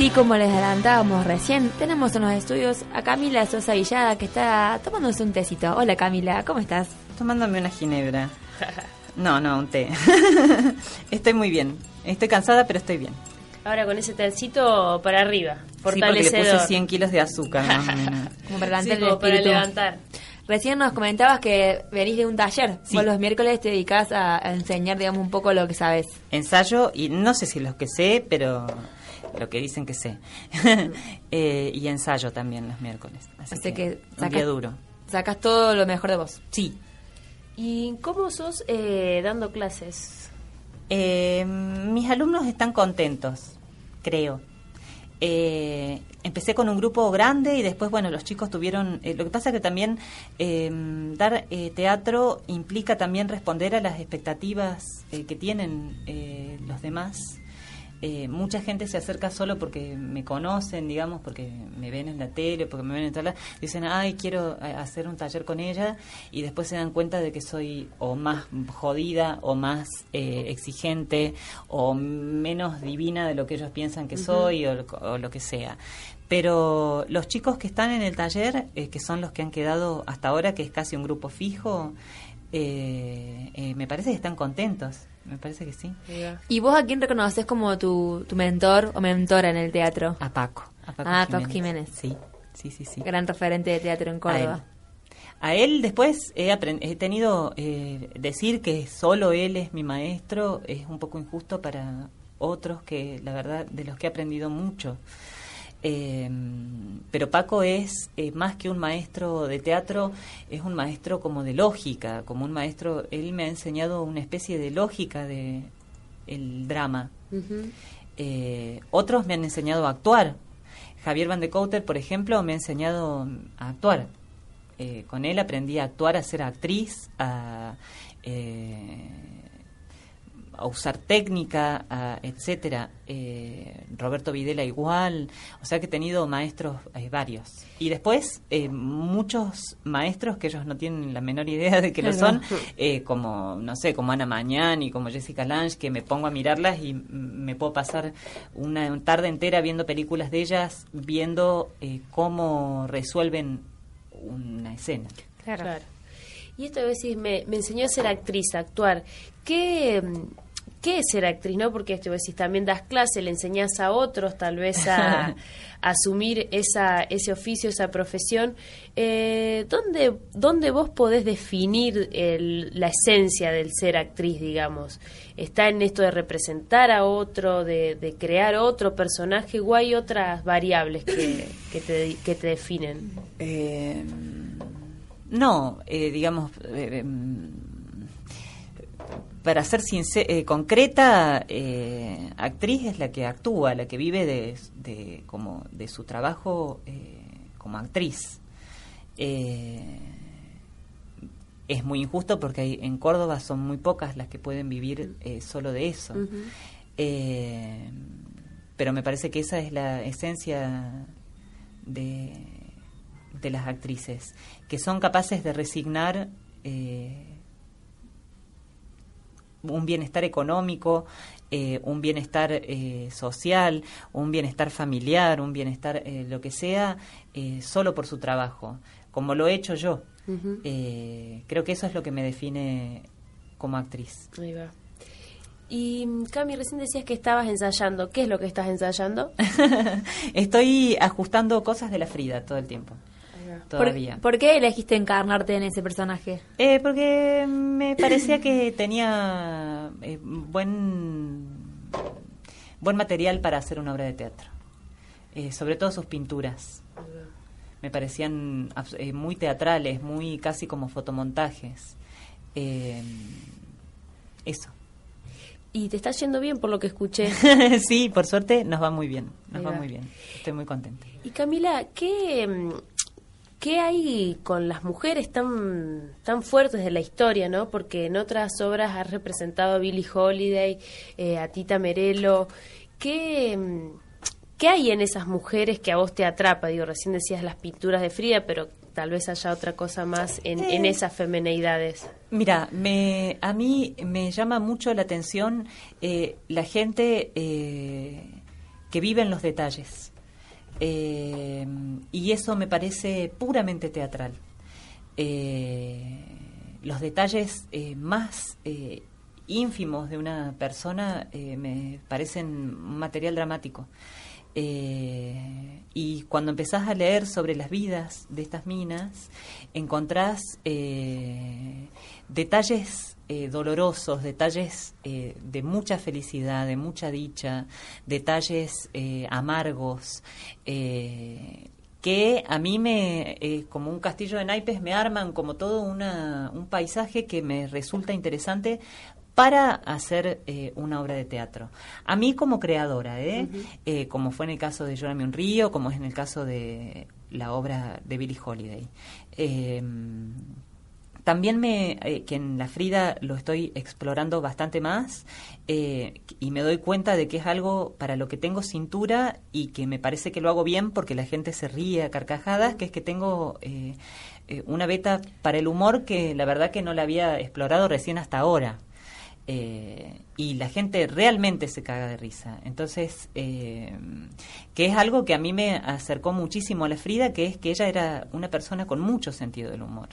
Sí, como les adelantábamos recién, tenemos en los estudios a Camila Sosa Villada que está tomándose un tecito. Hola Camila, ¿cómo estás? Tomándome una ginebra. No, no, un té. estoy muy bien. Estoy cansada, pero estoy bien. Ahora con ese tecito para arriba, Sí, porque le fortalecedor. puse 100 kilos de azúcar. más o menos. Como para Sí, levantar el como para levantar. Recién nos comentabas que venís de un taller. Sí. Vos los miércoles te dedicás a, a enseñar, digamos, un poco lo que sabes. Ensayo, y no sé si los que sé, pero lo que dicen que sé. Eh, y ensayo también los miércoles. Así, Así que sacas- día duro. Sacás todo lo mejor de vos. Sí. ¿Y cómo sos eh, dando clases? Eh, mis alumnos están contentos, creo. Eh, empecé con un grupo grande y después, bueno, los chicos tuvieron... eh, lo que pasa que también eh, dar eh, teatro implica también responder a las expectativas eh, que tienen eh, los demás. Eh, mucha gente se acerca solo porque me conocen, digamos, porque me ven en la tele, porque me ven en tal, dicen, ay, quiero eh, hacer un taller con ella, y después se dan cuenta de que soy o más jodida, o más eh, exigente, o menos divina de lo que ellos piensan que soy, o, lo- o lo que sea. Pero los chicos que están en el taller, eh, que son los que han quedado hasta ahora, que es casi un grupo fijo, eh, eh, me parece que están contentos, me parece que sí. ¿Y vos a quién reconoces como tu, tu mentor o mentora en el teatro? A Paco. A Paco Ah, Paco Jiménez. Sí, sí, sí, sí. Gran referente de teatro en Córdoba. A él. A él después he, he tenido eh, decir que solo él es mi maestro es un poco injusto para otros que la verdad de los que he aprendido mucho. Eh, pero Paco es eh, más que un maestro de teatro, es un maestro como de lógica, como un maestro, él me ha enseñado una especie de lógica de el drama. Eh, otros me han enseñado a actuar. Javier Van de Couter, por ejemplo, me ha enseñado a actuar. Eh, con él aprendí a actuar, a ser actriz, a, eh, a usar técnica, a- etcétera. Eh, Roberto Videla igual. O sea que he tenido maestros eh, varios. Y después eh, muchos maestros que ellos no tienen la menor idea de que lo son, eh, como, no sé, como Ana Mañán como Jessica Lange, que me pongo a mirarlas y me puedo pasar una tarde entera viendo películas de ellas, viendo eh, cómo resuelven una escena. Claro. Y esto a veces me, me enseñó a ser actriz, a actuar. ¿Qué, mm, qué es ser actriz? no Porque esto veces también das clase, le enseñas a otros tal vez a, a asumir esa, ese oficio, esa profesión. Eh, ¿dónde, ¿Dónde vos podés definir el- la esencia del ser actriz, digamos? ¿Está en esto de representar a otro, de, de crear otro personaje o hay otras variables que, que, te, que te definen? Eh, no, eh, digamos, eh, mm, para ser eh, concreta, eh, actriz es la que actúa, la que vive de, de, como, de su trabajo eh, como actriz. Es muy injusto porque hay- en Córdoba son muy pocas las que pueden vivir solo de eso. Pero me parece que esa es la esencia de, de las actrices, que son capaces de resignar eh, un bienestar económico, eh, un bienestar eh, social, un bienestar familiar, un bienestar eh, lo que sea, eh, solo por su trabajo, como lo he hecho yo. Eh, creo que eso es lo que me define como actriz. Ahí va. Y mm, Cami, recién decías que estabas ensayando. ¿Qué es lo que estás ensayando? Estoy ajustando cosas de la Frida todo el tiempo. Todavía. ¿Por, por qué elegiste encarnarte en ese personaje? Eh, porque me parecía que tenía eh, buen buen material para hacer una obra de teatro. eh, sobre todo sus pinturas. Me parecían eh, muy teatrales, muy casi como fotomontajes. Eso. Y te está yendo bien por lo que escuché. sí, por suerte nos va muy bien, nos va. muy bien. Estoy muy contenta. Y Camila, ¿qué, ¿qué hay con las mujeres tan, tan fuertes de la historia, no? Porque en otras obras has representado a Billie Holiday, eh, a Tita Merelo. ¿Qué, mm, ¿Qué hay en esas mujeres que a vos te atrapa? Digo, recién decías las pinturas de Frida, pero tal vez haya otra cosa más en, en eh. esas femineidades. Mira, me, a mí me llama mucho la atención eh, la gente eh, que vive en los detalles. Y eso me parece puramente teatral. los detalles más ínfimos de una persona me parecen material dramático. Eh, y cuando empezás a leer sobre las vidas de estas minas, encontrás eh, detalles eh, dolorosos, detalles de mucha felicidad, de mucha dicha, detalles amargos, que a mí me, como un castillo de naipes, me arman como todo una, un paisaje que me resulta interesante para hacer eh, una obra de teatro. A mí como creadora, ¿eh? ¿eh? como fue en el caso de Llórame un río, como es en el caso de la obra de Billie Holiday. También me, eh, que en la Frida lo estoy explorando bastante más y me doy cuenta de que es algo para lo que tengo cintura y que me parece que lo hago bien porque la gente se ríe a carcajadas, que es que tengo una beta para el humor que la verdad que no la había explorado recién hasta ahora. Eh, y la gente realmente se caga de risa. Entonces, eh, que es algo que a mí me acercó muchísimo a la Frida, que es que ella era una persona con mucho sentido del humor.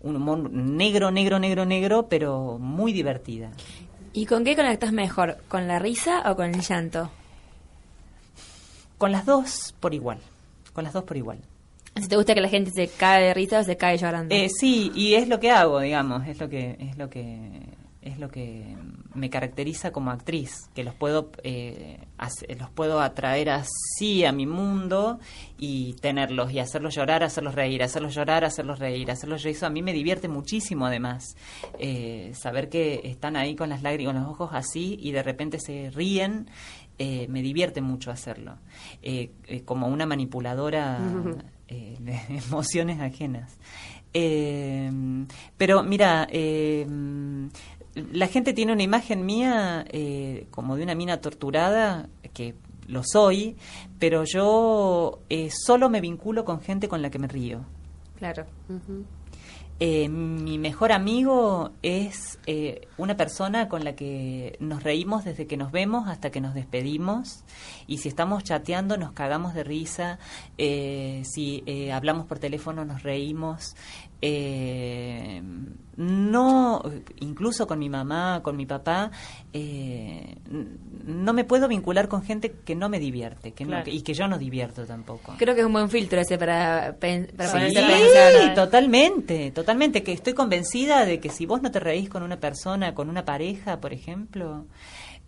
Un humor negro, negro, negro, negro, pero muy divertida. ¿Y con qué conectas mejor? ¿Con la risa o con el llanto? Con las dos por igual. Con las dos por igual. Si te gusta que la gente se cae de risa o se cae llorando. Eh, sí, y es lo que hago, digamos, es lo que es lo que es lo que me caracteriza como actriz, que los puedo, eh, los puedo atraer así a mi mundo y tenerlos y hacerlos llorar, hacerlos reír, hacerlos llorar, hacerlos reír, hacerlos reír. Eso a mí me divierte muchísimo además, eh, saber que están ahí con las lágrimas, con los ojos así y de repente se ríen. Eh, me divierte mucho hacerlo, como una manipuladora de emociones ajenas. pero mira, la gente tiene una imagen mía eh, como de una mina torturada, que lo soy, pero yo eh, solo me vinculo con gente con la que me río. Claro. Eh, mi mejor amigo es una persona con la que nos reímos desde que nos vemos hasta que nos despedimos y si estamos chateando nos cagamos de risa, si hablamos por teléfono nos reímos eh, no, incluso con mi mamá, con mi papá, eh, no me puedo vincular con gente que no me divierte que y que yo no divierto tampoco. Creo que es un buen filtro ese para, para sí, totalmente, totalmente. Que estoy convencida de que si vos no te reís con una persona, con una pareja, por ejemplo,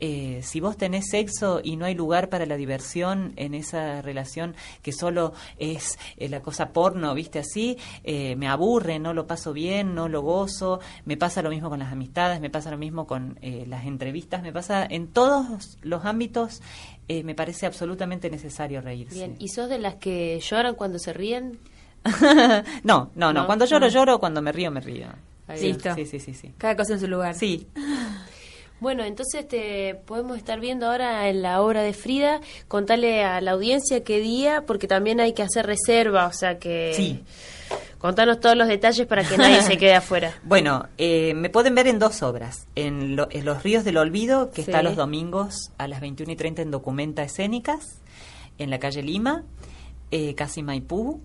eh, si vos tenés sexo y no hay lugar para la diversión en esa relación que solo es eh, la cosa porno, viste así, eh, me aburre, no lo paso bien, no lo gozo, me pasa lo mismo con las amistades, me pasa lo mismo con las entrevistas, me pasa en todos los ámbitos, me parece absolutamente necesario reírse. Bien, ¿y sos de las que lloran cuando se ríen? no, no, no, cuando lloro, lloro, cuando me río, me río. Listo. Sí, sí, sí, sí. Cada cosa en su lugar. Sí. Bueno, entonces te podemos estar viendo ahora en la obra de Frida, contarle a la audiencia qué día, porque también hay que hacer reserva, o sea que... Sí. Contanos todos los detalles para que nadie se quede afuera. Bueno, eh, me pueden ver en dos obras. En, Los Ríos del Olvido, que está los domingos a las 21 y 30 en Documenta Escénicas, en la calle Lima, eh, casi Maipú,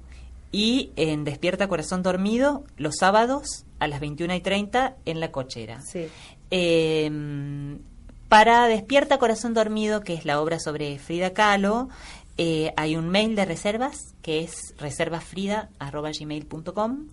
y en Despierta Corazón Dormido, los sábados a las 21 y 30 en La Cochera. Sí. Em, para Despierta Corazón Dormido, que es la obra sobre Frida Kahlo, Eh, hay un mail de reservas que es reservasfrida.gmail.com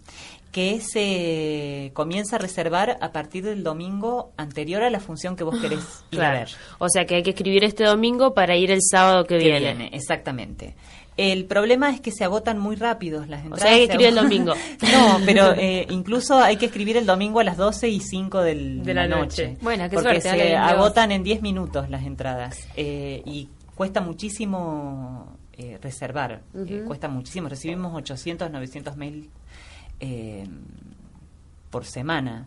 que se comienza a reservar a partir del domingo anterior a la función que vos querés ir a ver. O sea que hay que escribir este domingo para ir el sábado que, Que viene. viene, exactamente. El problema es que se agotan muy rápidos las entradas. sea, hay que escribir el domingo. no, pero eh, incluso hay que escribir el domingo a las 12 y 5 del, De la noche. Bueno, qué porque suerte, se agotan en 10 minutos las entradas. eh, y cuesta muchísimo eh, reservar. eh, cuesta muchísimo. Recibimos 800, 900 mails eh, por semana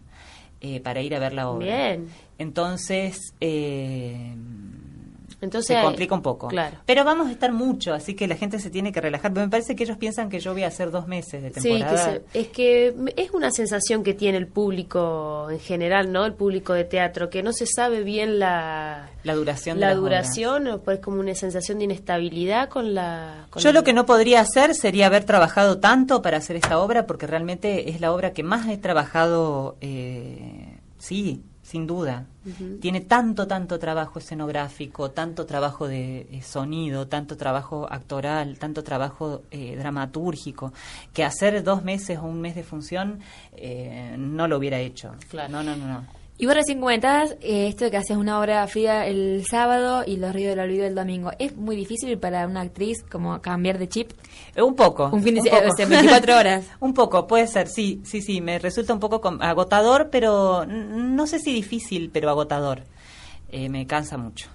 eh, para ir a ver la obra. Bien. Entonces, eh, Entonces, se complica un poco. Claro. Pero vamos a estar mucho, así que la gente se tiene que relajar. Pero me parece que ellos piensan que yo voy a hacer dos meses de Sí, temporada. que se- es que es una sensación que tiene el público en general, ¿no? El público de teatro, que no se sabe bien la, la duración la duración, o pues como una sensación de inestabilidad con la... con Yo el- lo que no podría hacer sería haber trabajado tanto para hacer esta obra, porque realmente es la obra que más he trabajado, eh, sí, sin duda. Tiene tanto, tanto trabajo escenográfico, tanto trabajo de eh, sonido, tanto trabajo actoral, tanto trabajo eh, dramatúrgico, que hacer dos meses o un mes de función eh, no lo hubiera hecho. Claro. No, no, no, no. Y vos recién comentabas eh, esto de que hacías una obra Frida el sábado y Los Ríos del Olvido el domingo. ¿Es muy difícil para una actriz como cambiar de chip? Eh, Un poco. Un fin de un poco. o sea, 24 horas. un poco, puede ser, sí, sí, sí. Me resulta un poco agotador, pero no sé si difícil, pero agotador. Eh, me cansa mucho.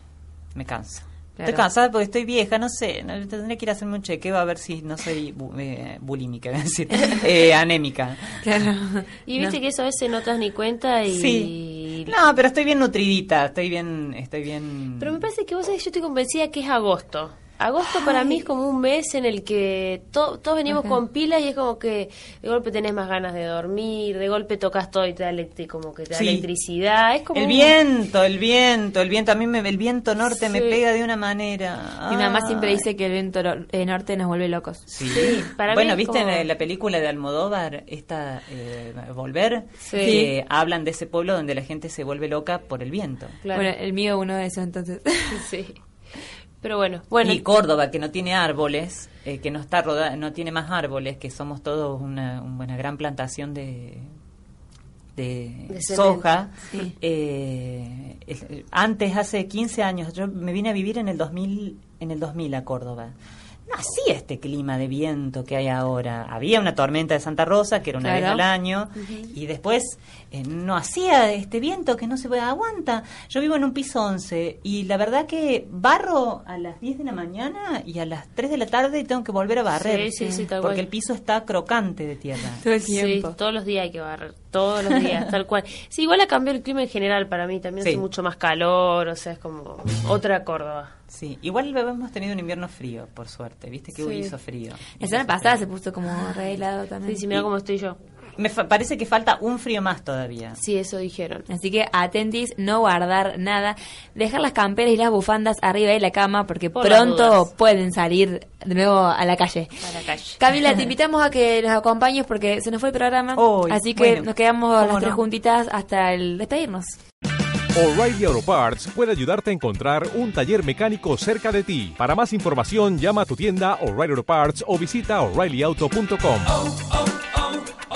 Me cansa. Claro. Estoy cansada porque estoy vieja, no sé. no- tendré que ir a hacerme un chequeo a ver si no soy bu- eh, bulímica, es decir, eh, anémica. Claro. Y viste que eso a veces no te das ni cuenta y... Sí. No, pero estoy bien nutridita, estoy bien, estoy bien. Pero me parece que vos sabés, yo estoy convencida que es agosto. Agosto para mí es como un mes en el que to- todos venimos con pilas y es como que de golpe tenés más ganas de dormir, de golpe tocas todo y te da, como que te da Sí. electricidad. Es como El un- viento, el viento, el viento. A mí me, el viento norte me pega de una manera. Mi mamá siempre Ay. dice que el viento eh, norte nos vuelve locos. Sí. Sí, para mí bueno, es ¿viste como- en la película de Almodóvar, esta eh, Volver? Sí. Que hablan de ese pueblo donde la gente se vuelve loca por el viento. Claro. Bueno, el mío uno de esos entonces. Sí. Pero bueno, bueno. y Córdoba, que no tiene árboles, eh, que no está roda no tiene más árboles, que somos todos una, una gran plantación de, de, De soja. Sí. Eh, es- antes, hace 15 años, yo me vine a vivir en el 2000, en el 2000 a Córdoba. No hacía este clima de viento que hay ahora. Había una tormenta de Santa Rosa, que era una Claro. vez al año, y después eh, no hacía este viento que no se puede aguanta. Yo vivo en un piso 11 y la verdad que barro a las 10 de la mañana y a las 3 de la tarde tengo que volver a barrer. Sí, sí, sí, porque el piso está crocante de tierra. Todo el Sí, tiempo. todos los días hay que barrer, todos los días, tal cual. Sí, igual ha cambiado el clima en general para mí, también Sí. hace mucho más calor, o sea, es como otra Córdoba. Sí, igual hemos tenido un invierno frío, por suerte. Viste que Sí. hizo frío. La semana pasada se puso como re helado también. Sí, sí, mira cómo estoy yo. Me fa- parece que falta un frío más todavía. Sí, eso dijeron. Así que atentis, no guardar nada, dejar las camperas y las bufandas arriba de la cama porque Por pronto pueden salir de nuevo a la calle. A la calle. Camila, te invitamos a que nos acompañes porque se nos fue el programa, así que bueno, nos quedamos las tres no. juntitas hasta el despedirnos. O'Reilly Auto Parts puede ayudarte a encontrar un taller mecánico cerca de ti. Para más información, llama a tu tienda O'Reilly Auto Parts o visita oreillyauto.com.